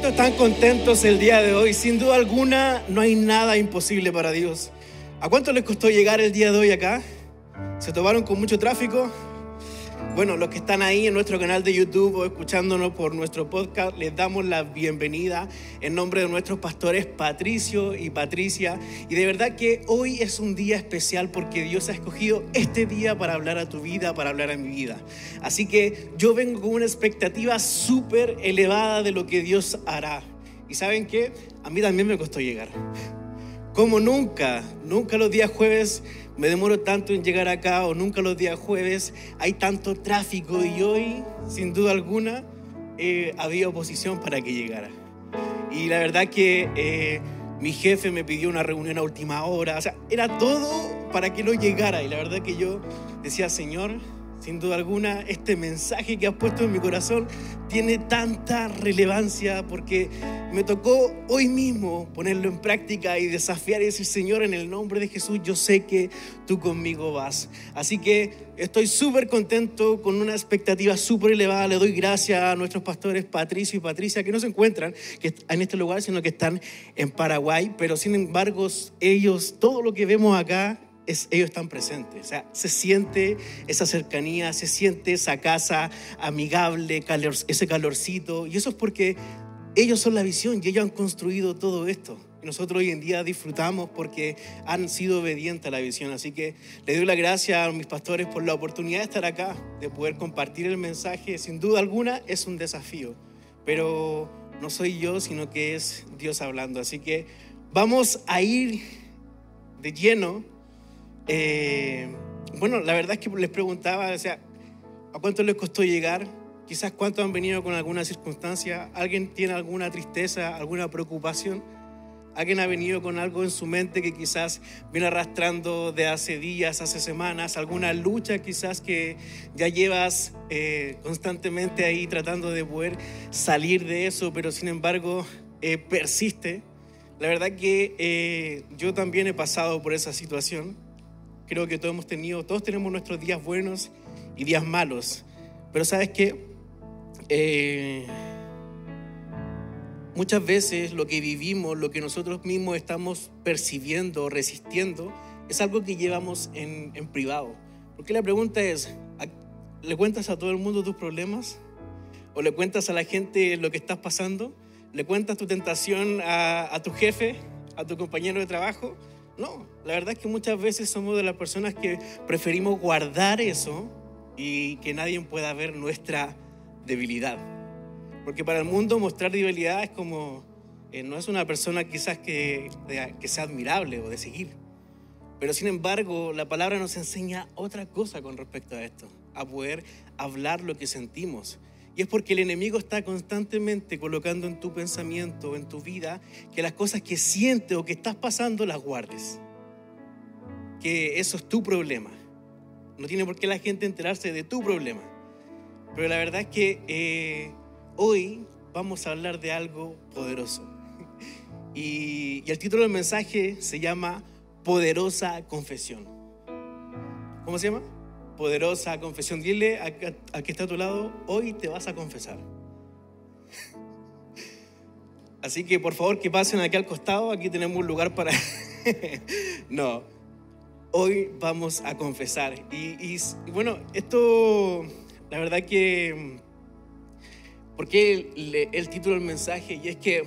¿Cuántos están contentos el día de hoy? Sin duda alguna, no hay nada imposible para Dios. ¿A cuánto les costó llegar el día de hoy acá? ¿Se tomaron con mucho tráfico? Bueno, los que están ahí en nuestro canal de YouTube o escuchándonos por nuestro podcast, les damos la bienvenida en nombre de nuestros pastores Patricio y Patricia. Y de verdad que hoy es un día especial porque Dios ha escogido este día para hablar a tu vida, para hablar a mi vida. Así que yo vengo con una expectativa súper elevada de lo que Dios hará. Y saben qué, a mí también me costó llegar. Como nunca, nunca los días jueves me demoro tanto en llegar acá o nunca los días jueves hay tanto tráfico y hoy, sin duda alguna, eh, había oposición para que llegara. Y la verdad que eh, mi jefe me pidió una reunión a última hora, o sea, era todo para que no llegara. Y la verdad que yo decía, Señor, sin duda alguna, este mensaje que has puesto en mi corazón tiene tanta relevancia porque me tocó hoy mismo ponerlo en práctica y desafiar y decir, Señor, en el nombre de Jesús, yo sé que tú conmigo vas. Así que estoy súper contento, con una expectativa súper elevada. Le doy gracias a nuestros pastores Patricio y Patricia, que no se encuentran en este lugar, sino que están en Paraguay, pero sin embargo, ellos, todo lo que vemos acá, ellos están presentes. O sea, se siente esa cercanía, se siente esa casa amigable, ese calorcito. Y eso es porque ellos son la visión y ellos han construido todo esto. Y nosotros hoy en día disfrutamos porque han sido obedientes a la visión. Así que le doy la gracias a mis pastores por la oportunidad de estar acá, de poder compartir el mensaje. Sin duda alguna es un desafío, pero no soy yo, sino que es Dios hablando. Así que vamos a ir de lleno eh, bueno, la verdad es que les preguntaba, o sea, ¿a cuánto les costó llegar? Quizás cuántos han venido con alguna circunstancia, alguien tiene alguna tristeza, alguna preocupación, alguien ha venido con algo en su mente que quizás viene arrastrando de hace días, hace semanas, alguna lucha quizás que ya llevas eh, constantemente ahí tratando de poder salir de eso, pero sin embargo eh, persiste. La verdad que yo también he pasado por esa situación Creo que todos hemos tenido, todos tenemos nuestros días buenos y días malos. Pero sabes que eh, muchas veces lo que vivimos, lo que nosotros mismos estamos percibiendo, resistiendo, es algo que llevamos en, privado. Porque la pregunta es, ¿le cuentas a todo el mundo tus problemas? ¿O le cuentas a la gente lo que estás pasando? ¿Le cuentas tu tentación a, a tu jefe, a tu compañero de trabajo? No, la verdad es que muchas veces somos de las personas que preferimos guardar eso y que nadie pueda ver nuestra debilidad. Porque para el mundo mostrar debilidad es como, eh, no es una persona quizás que, que sea admirable o de seguir. Pero sin embargo, la palabra nos enseña otra cosa con respecto a esto, a poder hablar lo que sentimos. Y es porque el enemigo está constantemente colocando en tu pensamiento, en tu vida, que las cosas que sientes o que estás pasando las guardes que eso es tu problema. No tiene por qué la gente enterarse de tu problema. Pero la verdad es que eh, hoy vamos a hablar de algo poderoso. Y, el título del mensaje se llama Poderosa Confesión. ¿Cómo se llama? Poderosa Confesión. Dile a, que está a tu lado, hoy te vas a confesar. Así que por favor que pasen aquí al costado, aquí tenemos un lugar para... no, hoy vamos a confesar. Y, bueno, esto, la verdad que, ¿por qué el, título del mensaje? Y es que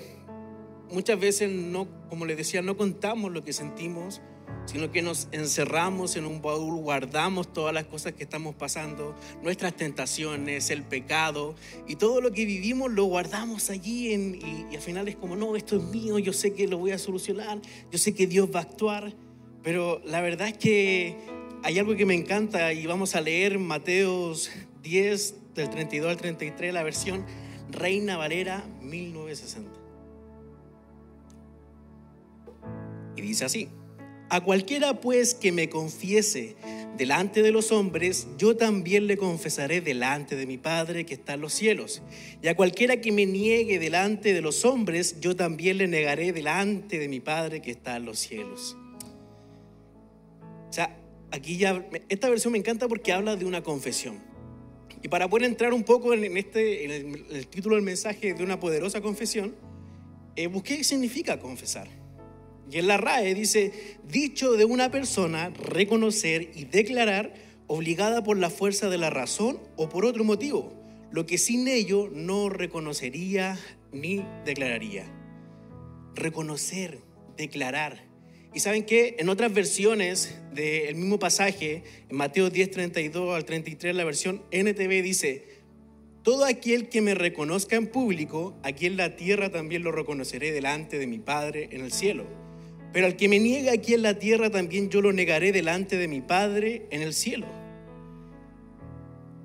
muchas veces no, como les decía, no contamos lo que sentimos, sino que nos encerramos en un baúl, guardamos todas las cosas que estamos pasando, nuestras tentaciones, el pecado, y todo lo que vivimos lo guardamos allí y, y al final es como, no, esto es mío, yo sé que lo voy a solucionar, yo sé que Dios va a actuar. Pero la verdad es que hay algo que me encanta y vamos a leer Mateos 10 del 32 al 33, la versión Reina Valera 1960. Y dice así, a cualquiera pues que me confiese delante de los hombres, yo también le confesaré delante de mi Padre que está en los cielos. Y a cualquiera que me niegue delante de los hombres, yo también le negaré delante de mi Padre que está en los cielos. O sea, aquí ya, esta versión me encanta porque habla de una confesión. Y para poder entrar un poco en, este, el, título del mensaje de una poderosa confesión, eh, busqué qué significa confesar. Y en la RAE dice, dicho de una persona, reconocer y declarar obligada por la fuerza de la razón o por otro motivo, lo que sin ello no reconocería ni declararía. Reconocer, declarar. Y saben que en otras versiones del mismo pasaje, en Mateo 10, 32 al 33, la versión NTV dice, todo aquel que me reconozca en público, aquí en la tierra también lo reconoceré delante de mi Padre en el cielo. Pero al que me niega aquí en la tierra, también yo lo negaré delante de mi Padre en el cielo.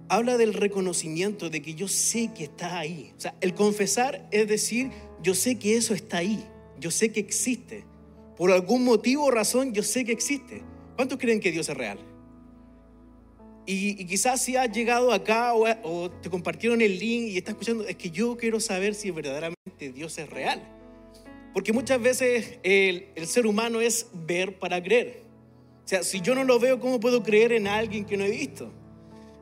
Habla del reconocimiento de que yo sé que está ahí. O sea, el confesar es decir, yo sé que eso está ahí. Yo sé que existe. Por algún motivo o razón, yo sé que existe. ¿Cuántos creen que Dios es real? Y, quizás si has llegado acá o, te compartieron el link y estás escuchando, es que yo quiero saber si verdaderamente Dios es real. Porque muchas veces el, el, ser humano es ver para creer. O sea, si yo no lo veo, ¿cómo puedo creer en alguien que no he visto?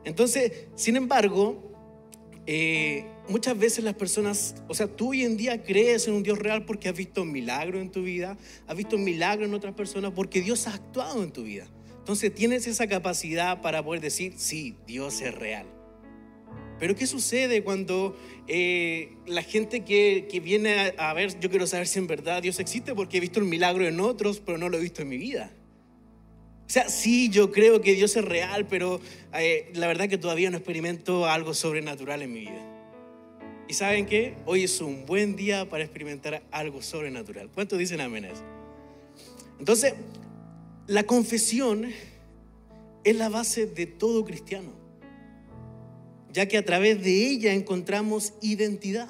Entonces, sin embargo, eh, muchas veces las personas, o sea, tú hoy en día crees en un Dios real porque has visto un milagro en tu vida, has visto un milagro en otras personas porque Dios ha actuado en tu vida. Entonces tienes esa capacidad para poder decir, sí, Dios es real. Pero ¿qué sucede cuando eh, la gente que, viene a, a, ver, yo quiero saber si en verdad Dios existe porque he visto un milagro en otros, pero no lo he visto en mi vida? O sea, sí, yo creo que Dios es real, pero eh, la verdad que todavía no experimento algo sobrenatural en mi vida. ¿Y saben qué? Hoy es un buen día para experimentar algo sobrenatural. ¿Cuántos dicen amén Entonces, la confesión es la base de todo cristiano, ya que a través de ella encontramos identidad.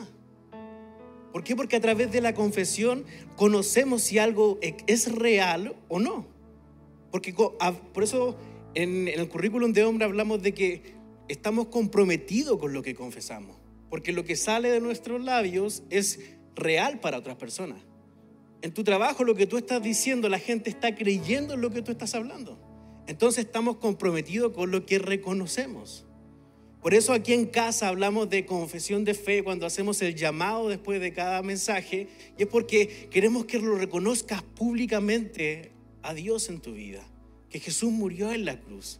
¿Por qué? Porque a través de la confesión conocemos si algo es real o no. Porque por eso en, el currículum de hombre hablamos de que estamos comprometidos con lo que confesamos. Porque lo que sale de nuestros labios es real para otras personas. En tu trabajo lo que tú estás diciendo, la gente está creyendo en lo que tú estás hablando. Entonces estamos comprometidos con lo que reconocemos. Por eso aquí en casa hablamos de confesión de fe cuando hacemos el llamado después de cada mensaje. Y es porque queremos que lo reconozcas públicamente a Dios en tu vida, que Jesús murió en la cruz.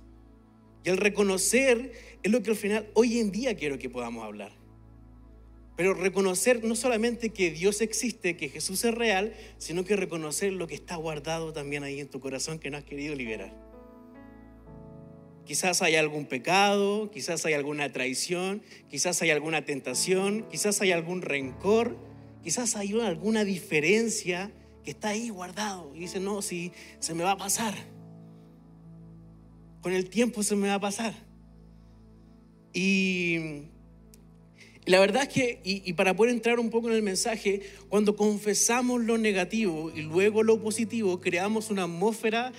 Y el reconocer es lo que al final hoy en día quiero que podamos hablar. Pero reconocer no solamente que Dios existe, que Jesús es real, sino que reconocer lo que está guardado también ahí en tu corazón que no has querido liberar. Quizás hay algún pecado, quizás hay alguna traición, quizás hay alguna tentación, quizás hay algún rencor, quizás hay alguna diferencia que está ahí guardado y dice, no, si se me va a pasar. Con el tiempo se me va a pasar. Y, la verdad es que, y, para poder entrar un poco en el mensaje, cuando confesamos lo negativo y luego lo positivo, creamos una atmósfera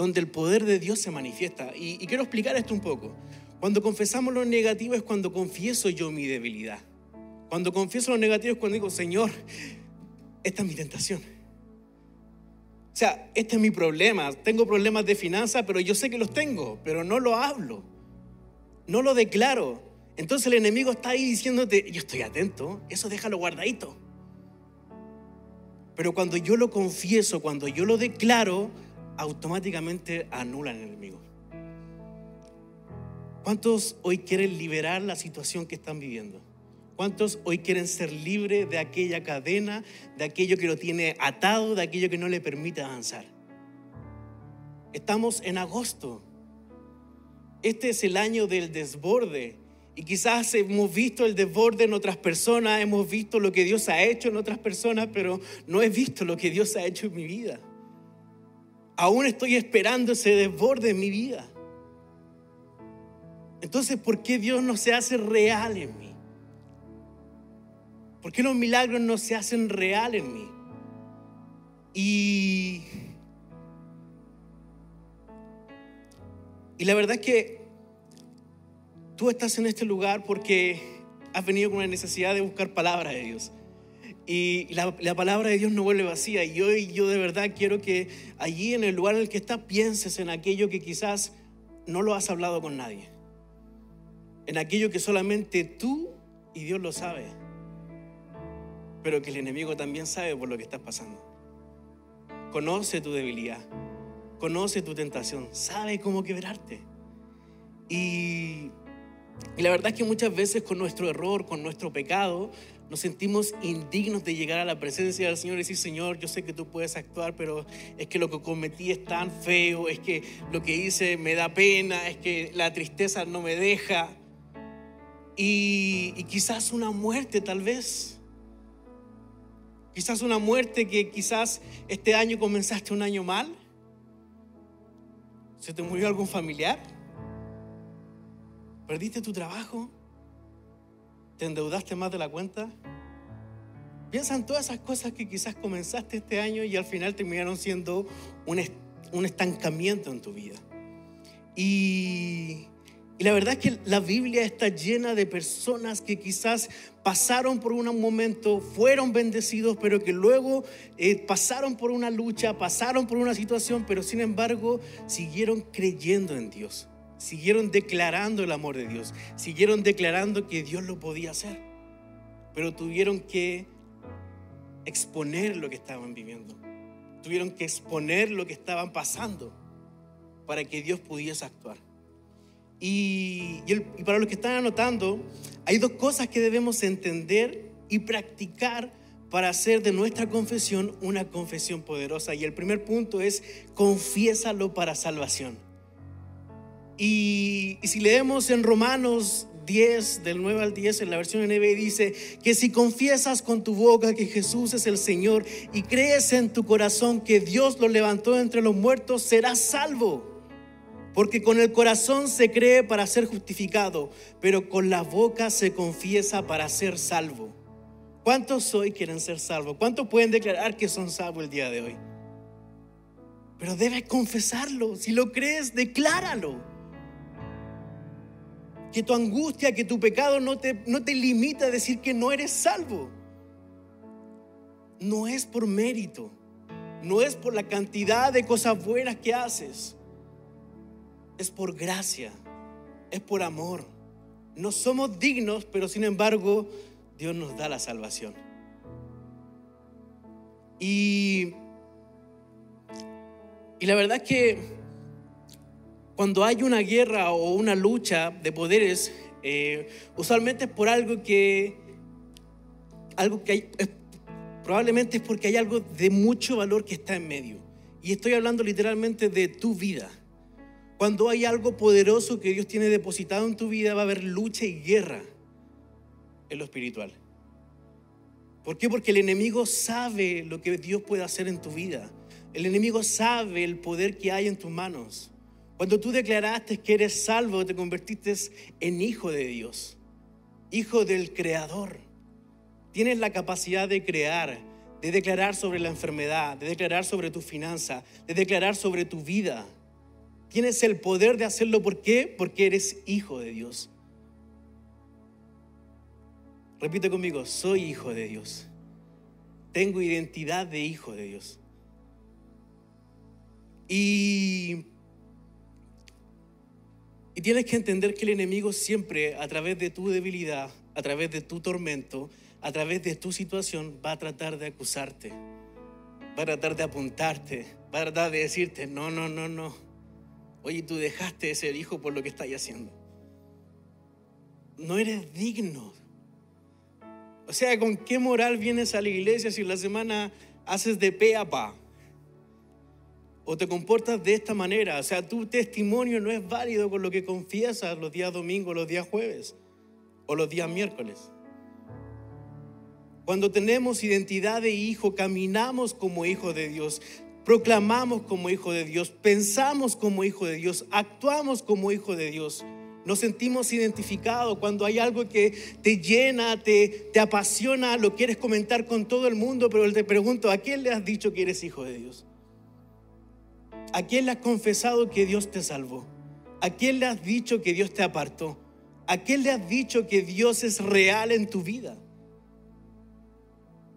donde el poder de Dios se manifiesta. Y, quiero explicar esto un poco. Cuando confesamos lo negativo es cuando confieso yo mi debilidad. Cuando confieso lo negativo es cuando digo, Señor, esta es mi tentación. O sea, este es mi problema. Tengo problemas de finanzas, pero yo sé que los tengo, pero no lo hablo. No lo declaro. Entonces el enemigo está ahí diciéndote, yo estoy atento, eso déjalo guardadito. Pero cuando yo lo confieso, cuando yo lo declaro, automáticamente anulan el enemigo. ¿Cuántos hoy quieren liberar la situación que están viviendo? ¿Cuántos hoy quieren ser libres de aquella cadena, de aquello que lo tiene atado, de aquello que no le permite avanzar? Estamos en agosto. Este es el año del desborde. Y quizás hemos visto el desborde en otras personas, hemos visto lo que Dios ha hecho en otras personas, pero no he visto lo que Dios ha hecho en mi vida. Aún estoy esperando ese desborde en mi vida. Entonces, ¿por qué Dios no se hace real en mí? ¿Por qué los milagros no se hacen real en mí? Y, y la verdad es que tú estás en este lugar porque has venido con una necesidad de buscar palabra de Dios. Y la, la, palabra de Dios no vuelve vacía. Y hoy yo de verdad quiero que allí en el lugar en el que estás pienses en aquello que quizás no lo has hablado con nadie en aquello que solamente tú y Dios lo sabe, pero que el enemigo también sabe por lo que estás pasando. Conoce tu debilidad, conoce tu tentación, sabe cómo quebrarte. Y la verdad es que muchas veces con nuestro error, con nuestro pecado, nos sentimos indignos de llegar a la presencia del Señor y decir, Señor, yo sé que tú puedes actuar, pero es que lo que cometí es tan feo, es que lo que hice me da pena, es que la tristeza no me deja. Y, quizás una muerte tal vez. Quizás una muerte que quizás este año comenzaste un año mal. ¿Se te murió algún familiar? ¿Perdiste tu trabajo? ¿Te endeudaste más de la cuenta? Piensa en todas esas cosas que quizás comenzaste este año y al final terminaron siendo un, un estancamiento en tu vida. Y, la verdad es que la Biblia está llena de personas que quizás pasaron por un momento, fueron bendecidos, pero que luego eh, pasaron por una lucha, pasaron por una situación, pero sin embargo siguieron creyendo en Dios, siguieron declarando el amor de Dios, siguieron declarando que Dios lo podía hacer, pero tuvieron que exponer lo que estaban viviendo, tuvieron que exponer lo que estaban pasando para que Dios pudiese actuar. Y, para los que están anotando, hay dos cosas que debemos entender y practicar para hacer de nuestra confesión una confesión poderosa. Y el primer punto es confiésalo para salvación. Y, si leemos en Romanos 10, del 9 al 10, en la versión NB, dice que si confiesas con tu boca que Jesús es el Señor y crees en tu corazón que Dios lo levantó entre los muertos, serás salvo. Porque con el corazón se cree para ser justificado, pero con la boca se confiesa para ser salvo. ¿Cuántos hoy quieren ser salvos? ¿Cuántos pueden declarar que son salvos el día de hoy? Pero debes confesarlo. Si lo crees, decláralo. Que tu angustia, que tu pecado no te, no te limita a decir que no eres salvo. No es por mérito. No es por la cantidad de cosas buenas que haces es por gracia, es por amor. No somos dignos, pero sin embargo Dios nos da la salvación. Y, y la verdad es que cuando hay una guerra o una lucha de poderes, eh, usualmente es por algo que, algo que hay, probablemente es porque hay algo de mucho valor que está en medio. Y estoy hablando literalmente de tu vida. Cuando hay algo poderoso que Dios tiene depositado en tu vida, va a haber lucha y guerra en lo espiritual. ¿Por qué? Porque el enemigo sabe lo que Dios puede hacer en tu vida. El enemigo sabe el poder que hay en tus manos. Cuando tú declaraste que eres salvo, te convertiste en hijo de Dios, hijo del Creador. Tienes la capacidad de crear, de declarar sobre la enfermedad, de declarar sobre tu finanza, de declarar sobre tu vida. Tienes el poder de hacerlo. ¿Por qué? Porque eres hijo de Dios. Repite conmigo, soy hijo de Dios. Tengo identidad de hijo de Dios. Y, y tienes que entender que el enemigo siempre, a través de tu debilidad, a través de tu tormento, a través de tu situación, va a tratar de acusarte, va a tratar de apuntarte, va a tratar de decirte, no, no, no, no Oye, tú dejaste de ser hijo por lo que estás haciendo. No eres digno. O sea, ¿con qué moral vienes a la iglesia si la semana haces de pe a pa? O te comportas de esta manera. O sea, tu testimonio no es válido con lo que confiesas los días domingos, los días jueves o los días miércoles. Cuando tenemos identidad de hijo, caminamos como hijos de Dios, proclamamos como hijo de Dios, pensamos como hijo de Dios, actuamos como hijo de Dios. Nos sentimos identificados cuando hay algo que te llena, te, te apasiona, lo quieres comentar con todo el mundo, pero te pregunto, ¿a quién le has dicho que eres hijo de Dios? ¿A quién le has confesado que Dios te salvó? ¿A quién le has dicho que Dios te apartó? ¿A quién le has dicho que Dios es real en tu vida?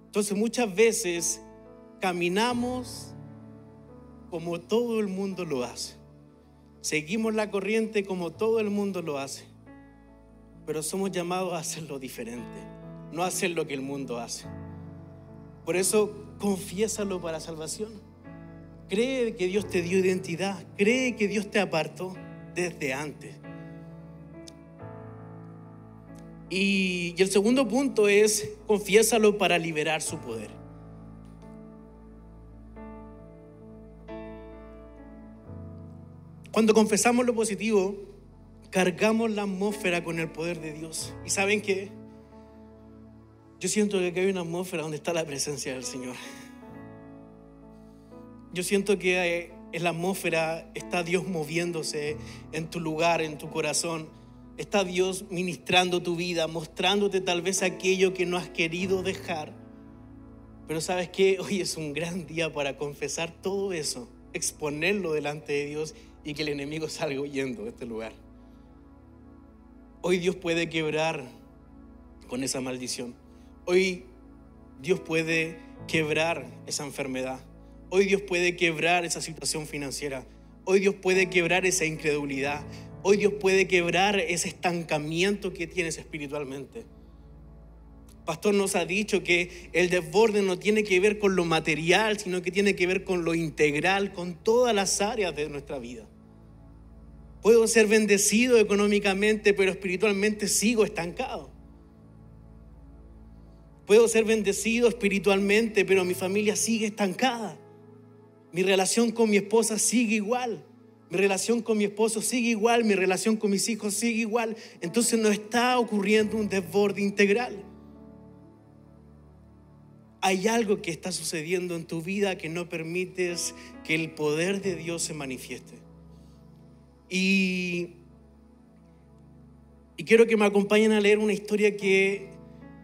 Entonces muchas veces caminamos como todo el mundo lo hace. Seguimos la corriente como todo el mundo lo hace. pero somos llamados a hacerlo diferente, no a hacer lo que el mundo hace. Por eso, confiésalo para salvación. Cree que Dios te dio identidad, cree que Dios te apartó desde antes. Y, el segundo punto es, confiésalo para liberar su poder. Cuando confesamos lo positivo, cargamos la atmósfera con el poder de Dios. ¿Y saben qué? Yo siento que hay una atmósfera donde está la presencia del Señor. Yo siento que en la atmósfera está Dios moviéndose en tu lugar, en tu corazón. Está Dios ministrando tu vida, mostrándote tal vez aquello que no has querido dejar. Pero sabes que hoy es un gran día para confesar todo eso, exponerlo delante de Dios y que el enemigo salga huyendo de este lugar. Hoy Dios puede quebrar con esa maldición. Hoy Dios puede quebrar esa enfermedad. Hoy Dios puede quebrar esa situación financiera. Hoy Dios puede quebrar esa incredulidad. Hoy Dios puede quebrar ese estancamiento que tienes espiritualmente. Pastor nos ha dicho que el desborde no tiene que ver con lo material, sino que tiene que ver con lo integral, con todas las áreas de nuestra vida. Puedo ser bendecido económicamente, pero espiritualmente sigo estancado. Puedo ser bendecido espiritualmente, pero mi familia sigue estancada. Mi relación con mi esposa sigue igual. Mi relación con mi esposo sigue igual. Mi relación con mis hijos sigue igual. Entonces no está ocurriendo un desborde integral. Hay algo que está sucediendo en tu vida que no permites que el poder de Dios se manifieste. Y, y quiero que me acompañen a leer una historia que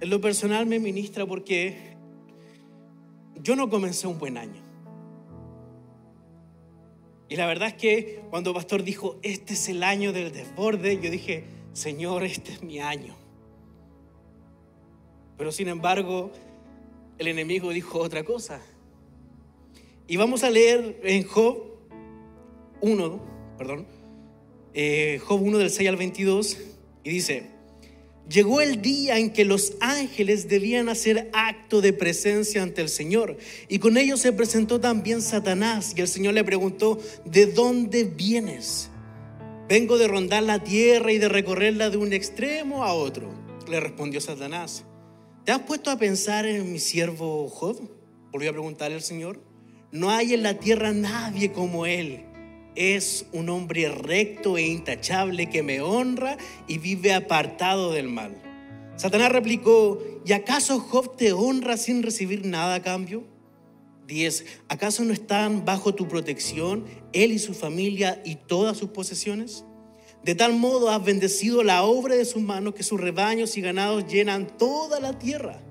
en lo personal me ministra porque yo no comencé un buen año. Y la verdad es que cuando el pastor dijo, este es el año del desborde, yo dije, Señor, este es mi año. Pero sin embargo, el enemigo dijo otra cosa. Y vamos a leer en Job 1, perdón, eh, Job 1 del 6 al 22, y dice, llegó el día en que los ángeles debían hacer acto de presencia ante el Señor, y con ellos se presentó también Satanás, y el Señor le preguntó, ¿de dónde vienes? Vengo de rondar la tierra y de recorrerla de un extremo a otro, le respondió Satanás. ¿Te has puesto a pensar en mi siervo Job? Volvió a preguntarle el Señor. No hay en la tierra nadie como él es un hombre recto e intachable que me honra y vive apartado del mal. Satanás replicó, ¿y acaso Job te honra sin recibir nada a cambio? 10. ¿Acaso no están bajo tu protección él y su familia y todas sus posesiones? De tal modo has bendecido la obra de sus manos que sus rebaños y ganados llenan toda la tierra.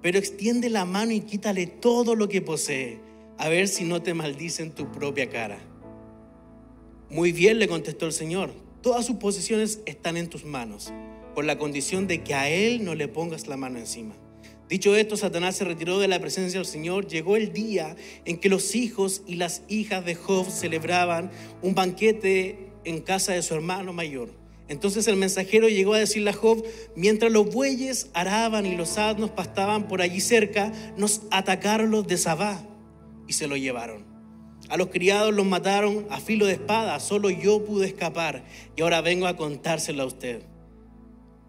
Pero extiende la mano y quítale todo lo que posee, a ver si no te maldicen tu propia cara. Muy bien, le contestó el Señor, todas sus posesiones están en tus manos, con la condición de que a Él no le pongas la mano encima. Dicho esto, Satanás se retiró de la presencia del Señor. Llegó el día en que los hijos y las hijas de Job celebraban un banquete en casa de su hermano mayor. Entonces el mensajero llegó a decirle a Job, mientras los bueyes araban y los asnos pastaban por allí cerca, nos atacaron los de Sabá y se lo llevaron. A los criados los mataron a filo de espada, solo yo pude escapar y ahora vengo a contárselo a usted.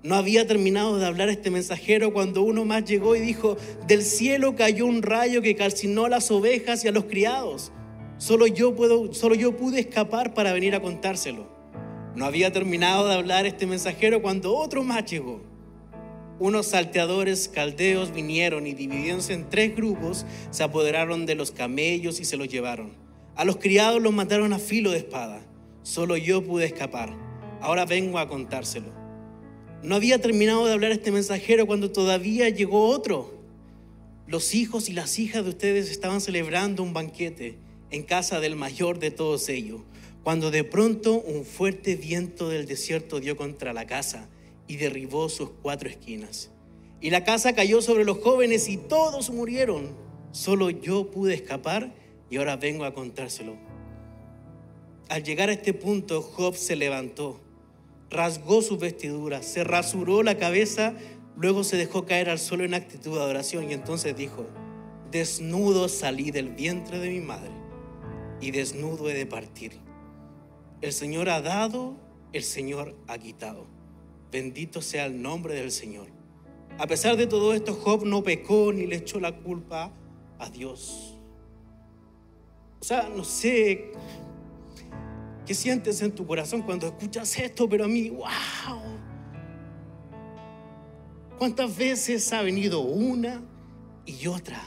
No había terminado de hablar este mensajero cuando uno más llegó y dijo, del cielo cayó un rayo que calcinó a las ovejas y a los criados. Solo yo, solo yo pude escapar para venir a contárselo. No había terminado de hablar este mensajero cuando otro más llegó. Unos salteadores caldeos vinieron y dividiéndose en tres grupos, se apoderaron de los camellos y se los llevaron. A los criados los mataron a filo de espada. Solo yo pude escapar. Ahora vengo a contárselo. No había terminado de hablar este mensajero cuando todavía llegó otro. Los hijos y las hijas de ustedes estaban celebrando un banquete en casa del mayor de todos ellos, cuando de pronto un fuerte viento del desierto dio contra la casa y derribó sus cuatro esquinas. Y la casa cayó sobre los jóvenes y todos murieron. Solo yo pude escapar y ahora vengo a contárselo. Al llegar a este punto, Job se levantó, rasgó sus vestiduras, se rasuró la cabeza, luego se dejó caer al suelo en actitud de adoración y entonces dijo, desnudo salí del vientre de mi madre y desnudo he de partir. El Señor ha dado, el Señor ha quitado. Bendito sea el nombre del Señor. A pesar de todo esto, Job no pecó ni le echó la culpa a Dios. O sea, no sé qué sientes en tu corazón cuando escuchas esto, pero a mí, wow. ¿Cuántas veces ha venido una y otra?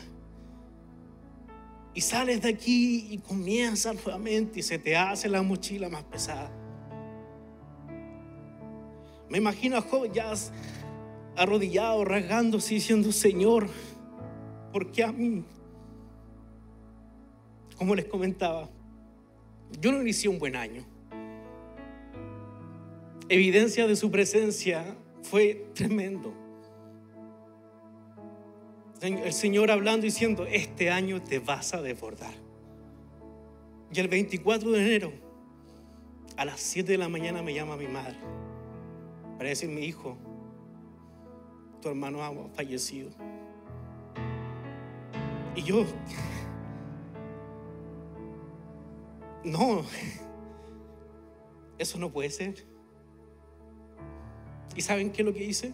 Y sales de aquí y comienzas nuevamente y se te hace la mochila más pesada. Me imagino a Job ya arrodillado, rasgándose, diciendo, Señor, ¿por qué a mí? Como les comentaba, yo no inicié un buen año. Evidencia de su presencia fue tremendo. El Señor hablando diciendo, este año te vas a desbordar. Y el 24 de enero, a las 7 de la mañana me llama mi madre para decirme, hijo, tu hermano ha fallecido. Y yo, no, eso no puede ser. ¿Y saben qué es lo que hice?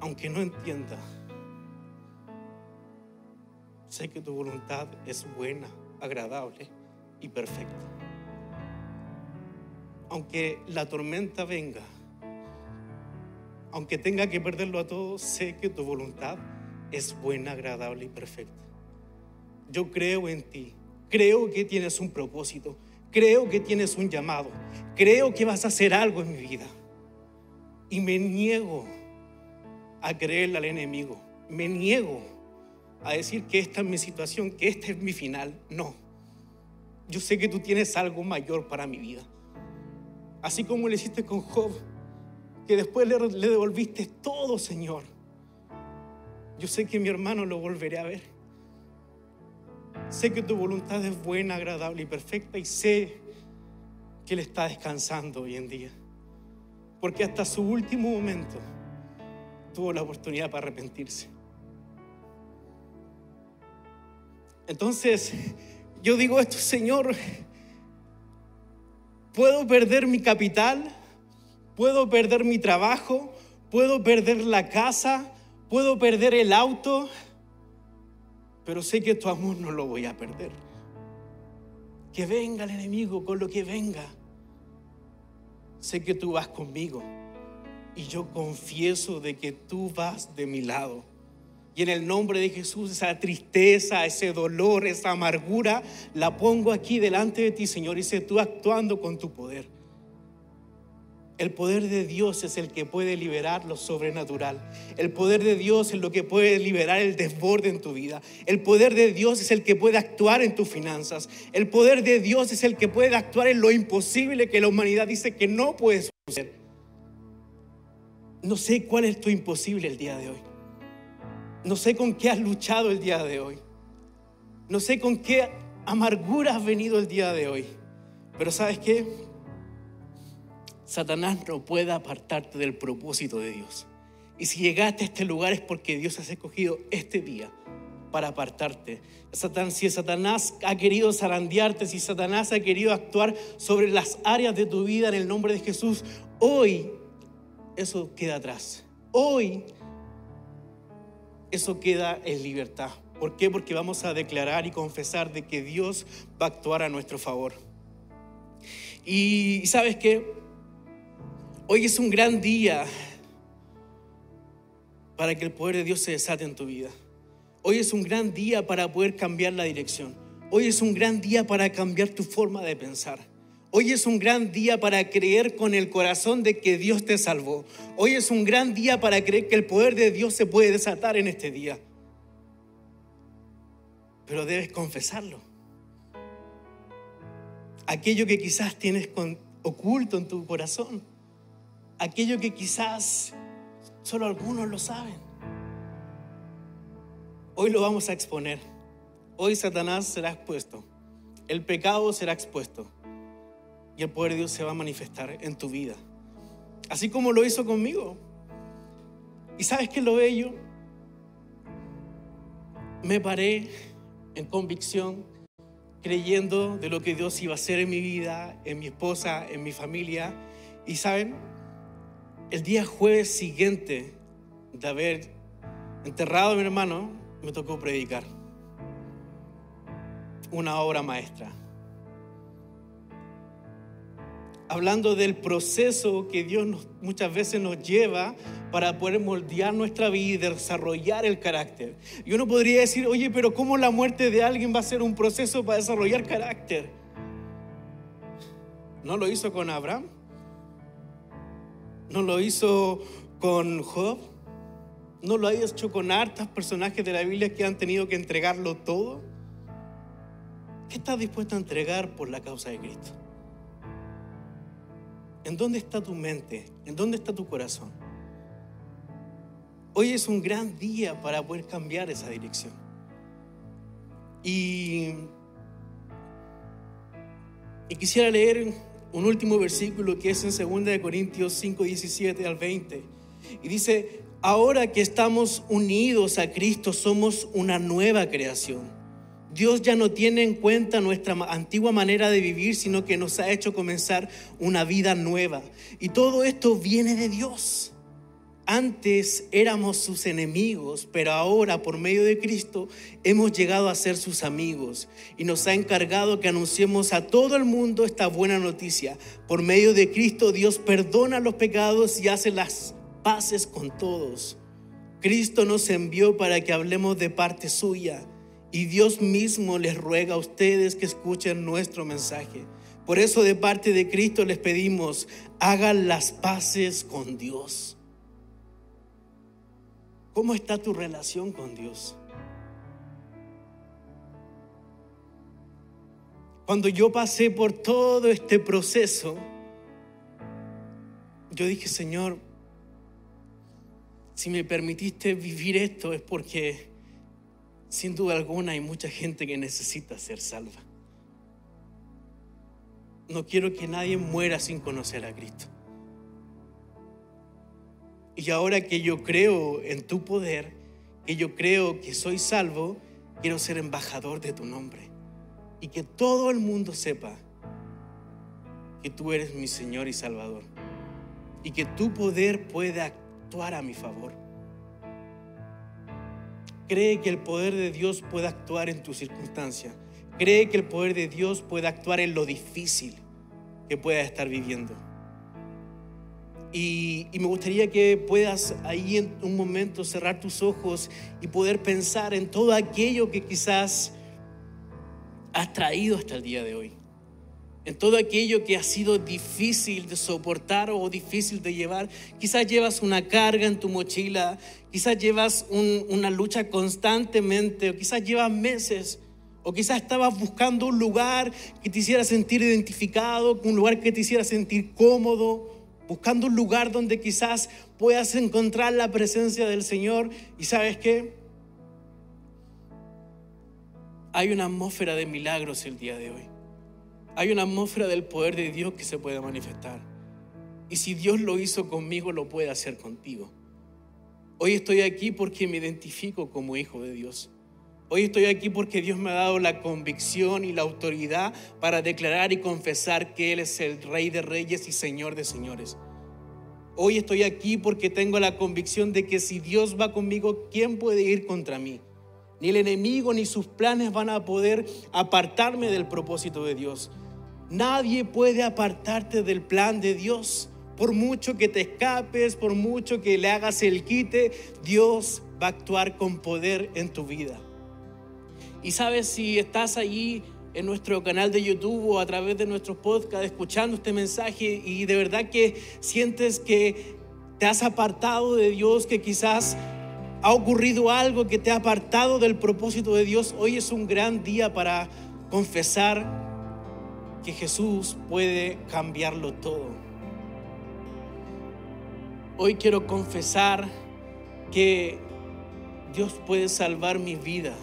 Aunque no entienda, sé que tu voluntad es buena, agradable y perfecta. Aunque la tormenta venga, aunque tenga que perderlo a todos, sé que tu voluntad es buena, agradable y perfecta. Yo creo en ti, creo que tienes un propósito, creo que tienes un llamado, creo que vas a hacer algo en mi vida. Y me niego a creerle al enemigo, me niego a decir que esta es mi situación, que este es mi final. No, yo sé que tú tienes algo mayor para mi vida. Así como le hiciste con Job, que después le devolviste todo, Señor yo sé que mi hermano lo volveré a ver. Sé que tu voluntad es buena, agradable y perfecta y sé que Él está descansando hoy en día. Porque hasta su último momento tuvo la oportunidad para arrepentirse. Entonces, yo digo esto, Señor, puedo perder mi capital, puedo perder mi trabajo, puedo perder la casa, Puedo perder el auto, pero sé que tu amor no lo voy a perder. Que venga el enemigo con lo que venga. Sé que tú vas conmigo y yo confieso de que tú vas de mi lado. Y en el nombre de Jesús, esa tristeza, ese dolor, esa amargura, la pongo aquí delante de ti, Señor, y sé tú actuando con tu poder. El poder de Dios es el que puede liberar lo sobrenatural. El poder de Dios es lo que puede liberar el desborde en tu vida. El poder de Dios es el que puede actuar en tus finanzas. El poder de Dios es el que puede actuar en lo imposible que la humanidad dice que no puede suceder. No sé cuál es tu imposible el día de hoy. No sé con qué has luchado el día de hoy. No sé con qué amargura has venido el día de hoy. Pero ¿sabes qué? Satanás no puede apartarte del propósito de Dios. Y si llegaste a este lugar es porque Dios has escogido este día para apartarte. si Satanás ha querido zarandearte, si Satanás ha querido actuar sobre las áreas de tu vida en el nombre de Jesús, hoy eso queda atrás. Hoy eso queda en libertad. ¿Por qué? Porque vamos a declarar y confesar de que Dios va a actuar a nuestro favor. Y sabes qué? Hoy es un gran día para que el poder de Dios se desate en tu vida. Hoy es un gran día para poder cambiar la dirección. Hoy es un gran día para cambiar tu forma de pensar. Hoy es un gran día para creer con el corazón de que Dios te salvó. Hoy es un gran día para creer que el poder de Dios se puede desatar en este día. Pero debes confesarlo. Aquello que quizás tienes oculto en tu corazón aquello que quizás solo algunos lo saben. Hoy lo vamos a exponer. Hoy Satanás será expuesto. el pecado será expuesto y el poder de Dios se va a manifestar en tu vida. Así como lo hizo conmigo. ¿Y sabes qué es lo bello? Me paré en convicción, creyendo de lo que Dios iba a hacer en mi vida, en mi esposa, en mi familia. Y saben, el día jueves siguiente de haber enterrado a mi hermano, me tocó predicar una obra maestra. Hablando del proceso que Dios muchas veces nos lleva para poder moldear nuestra vida y desarrollar el carácter. Y uno podría decir, oye, pero ¿cómo la muerte de alguien va a ser un proceso para desarrollar carácter? ¿No lo hizo con Abraham? ¿No lo hizo con Job? ¿No lo ha hecho con hartas personajes de la Biblia que han tenido que entregarlo todo? ¿Qué estás dispuesto a entregar por la causa de Cristo? ¿En dónde está tu mente? ¿En dónde está tu corazón? Hoy es un gran día para poder cambiar esa dirección. Y, y quisiera leer un último versículo que es en 2 Corintios 5, 17 al 20. Y dice, ahora que estamos unidos a Cristo, somos una nueva creación. Dios ya no tiene en cuenta nuestra antigua manera de vivir, sino que nos ha hecho comenzar una vida nueva. Y todo esto viene de Dios. Antes éramos sus enemigos, pero ahora por medio de Cristo hemos llegado a ser sus amigos y nos ha encargado que anunciemos a todo el mundo esta buena noticia. Por medio de Cristo Dios perdona los pecados y hace las paces con todos. Cristo nos envió para que hablemos de parte suya y Dios mismo les ruega a ustedes que escuchen nuestro mensaje. Por eso de parte de Cristo les pedimos, hagan las paces con Dios. ¿Cómo está tu relación con Dios? Cuando yo pasé por todo este proceso, yo dije, Señor, si me permitiste vivir esto es porque sin duda alguna hay mucha gente que necesita ser salva. No quiero que nadie muera sin conocer a Cristo. Y ahora que yo creo en tu poder, que yo creo que soy salvo, quiero ser embajador de tu nombre. Y que todo el mundo sepa que tú eres mi Señor y Salvador. Y que tu poder puede actuar a mi favor Cree que el poder de Dios puede actuar en tu circunstancia. Cree que el poder de Dios puede actuar en lo difícil que puedas estar viviendo. Y, me gustaría que puedas ahí en un momento cerrar tus ojos y poder pensar en todo aquello que quizás has traído hasta el día de hoy en todo aquello que ha sido difícil de soportar o difícil de llevar. Quizás llevas una carga en tu mochila, quizás llevas una lucha constantemente, o quizás llevas meses, o quizás estabas buscando un lugar que te hiciera sentir identificado, un lugar que te hiciera sentir cómodo, buscando un lugar donde quizás puedas encontrar la presencia del Señor. Y sabes qué? Hay una atmósfera de milagros el día de hoy hay una atmósfera del poder de Dios que se puede manifestar. Y si Dios lo hizo conmigo, lo puede hacer contigo. Hoy estoy aquí porque me identifico como hijo de Dios. Hoy estoy aquí porque Dios me ha dado la convicción y la autoridad para declarar y confesar que Él es el Rey de Reyes y Señor de Señores. Hoy estoy aquí porque tengo la convicción de que si Dios va conmigo, ¿quién puede ir contra mí? Ni el enemigo ni sus planes van a poder apartarme del propósito de Dios. Nadie puede apartarte del plan de Dios. Por mucho que te escapes, por mucho que le hagas el quite, Dios va a actuar con poder en tu vida. Y sabes, si estás allí en nuestro canal de YouTube o a través de nuestros podcasts escuchando este mensaje y de verdad que sientes que te has apartado de Dios, que quizás ha ocurrido algo que te ha apartado del propósito de Dios, hoy es un gran día para confesar que Jesús puede cambiarlo todo. Hoy quiero confesar que Dios puede salvar mi vida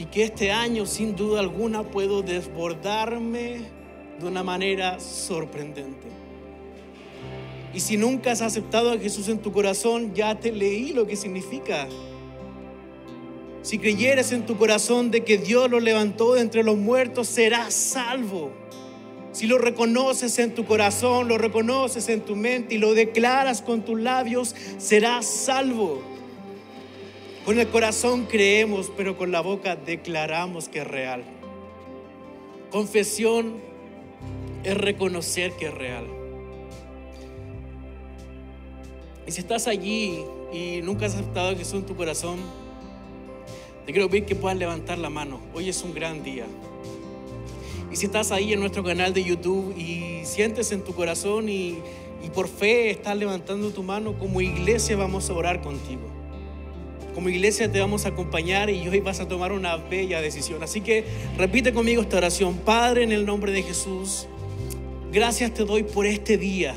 y que este año sin duda alguna puedo desbordarme de una manera sorprendente. Y si nunca has aceptado a Jesús en tu corazón, ya te leí lo que significa. Si creyeres en tu corazón de que Dios lo levantó de entre los muertos, serás salvo. Si lo reconoces en tu corazón, lo reconoces en tu mente y lo declaras con tus labios, serás salvo. Con el corazón creemos, pero con la boca declaramos que es real. Confesión es reconocer que es real. Y si estás allí y nunca has aceptado a Jesús en tu corazón, te quiero pedir que puedas levantar la mano. Hoy es un gran día. Y si estás ahí en nuestro canal de YouTube y sientes en tu corazón y, y por fe estás levantando tu mano, como iglesia vamos a orar contigo. Como iglesia te vamos a acompañar y hoy vas a tomar una bella decisión. Así que repite conmigo esta oración. Padre, en el nombre de Jesús, gracias te doy por este día.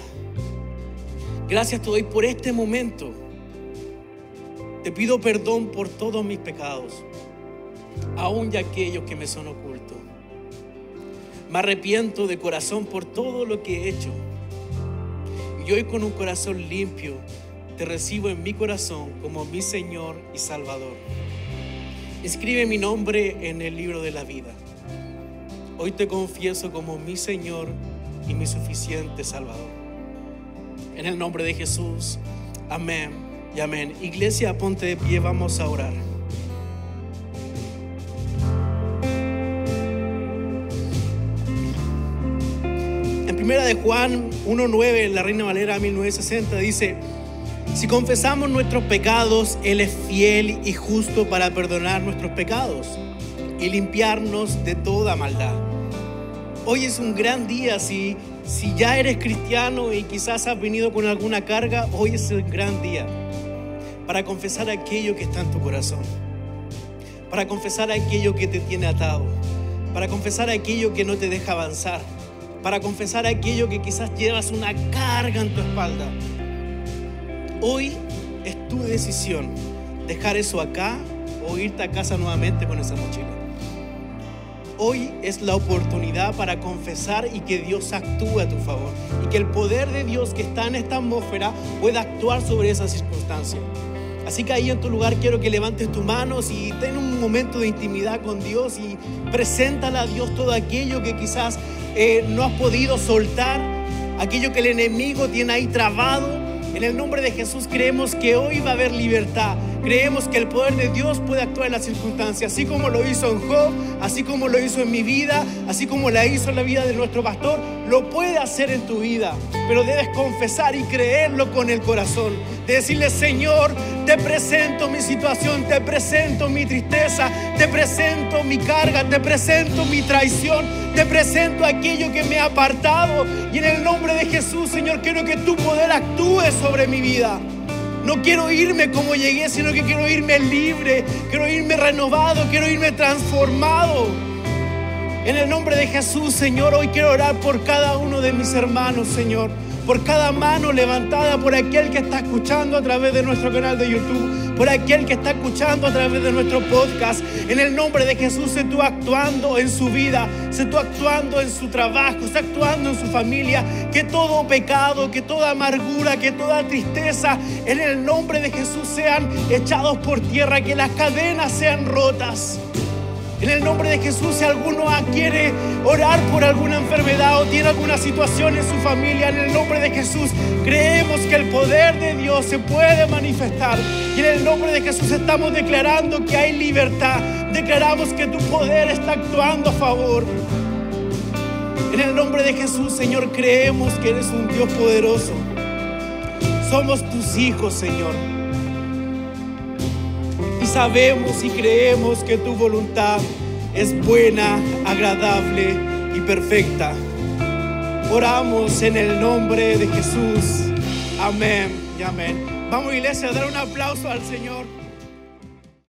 Gracias te doy por este momento. Te pido perdón por todos mis pecados, aun de aquellos que me son ocultos. Me arrepiento de corazón por todo lo que he hecho. Y hoy con un corazón limpio te recibo en mi corazón como mi Señor y Salvador. Escribe mi nombre en el libro de la vida. Hoy te confieso como mi Señor y mi suficiente Salvador. En el nombre de Jesús, amén y amén. Iglesia, ponte de pie, vamos a orar. En primera de Juan 1.9, la Reina Valera 1960 dice, si confesamos nuestros pecados, Él es fiel y justo para perdonar nuestros pecados y limpiarnos de toda maldad. Hoy es un gran día si, si ya eres cristiano y quizás has venido con alguna carga, hoy es un gran día para confesar aquello que está en tu corazón, para confesar aquello que te tiene atado, para confesar aquello que no te deja avanzar, para confesar aquello que quizás llevas una carga en tu espalda. Hoy es tu decisión dejar eso acá o irte a casa nuevamente con esa mochila. Hoy es la oportunidad para confesar y que Dios actúe a tu favor y que el poder de Dios que está en esta atmósfera pueda actuar sobre esa circunstancia. Así que ahí en tu lugar quiero que levantes tus manos y ten un momento de intimidad con Dios y preséntale a Dios todo aquello que quizás eh, no has podido soltar, aquello que el enemigo tiene ahí trabado. En el nombre de Jesús creemos que hoy va a haber libertad. Creemos que el poder de Dios puede actuar en las circunstancias, así como lo hizo en Job, así como lo hizo en mi vida, así como la hizo en la vida de nuestro pastor, lo puede hacer en tu vida. Pero debes confesar y creerlo con el corazón. De decirle, Señor, te presento mi situación, te presento mi tristeza, te presento mi carga, te presento mi traición, te presento aquello que me ha apartado. Y en el nombre de Jesús, Señor, quiero que tu poder actúe sobre mi vida. No quiero irme como llegué, sino que quiero irme libre, quiero irme renovado, quiero irme transformado. En el nombre de Jesús, Señor, hoy quiero orar por cada uno de mis hermanos, Señor. Por cada mano levantada, por aquel que está escuchando a través de nuestro canal de YouTube, por aquel que está escuchando a través de nuestro podcast. En el nombre de Jesús, se tú actuando en su vida, se tú actuando en su trabajo, se actuando en su familia. Que todo pecado, que toda amargura, que toda tristeza, en el nombre de Jesús sean echados por tierra, que las cadenas sean rotas. En el nombre de Jesús, si alguno quiere orar por alguna enfermedad o tiene alguna situación en su familia, en el nombre de Jesús, creemos que el poder de Dios se puede manifestar. Y en el nombre de Jesús estamos declarando que hay libertad. Declaramos que tu poder está actuando a favor. En el nombre de Jesús, Señor, creemos que eres un Dios poderoso. Somos tus hijos, Señor sabemos y creemos que tu voluntad es buena, agradable y perfecta. Oramos en el nombre de Jesús. Amén y amén. Vamos iglesia a dar un aplauso al Señor.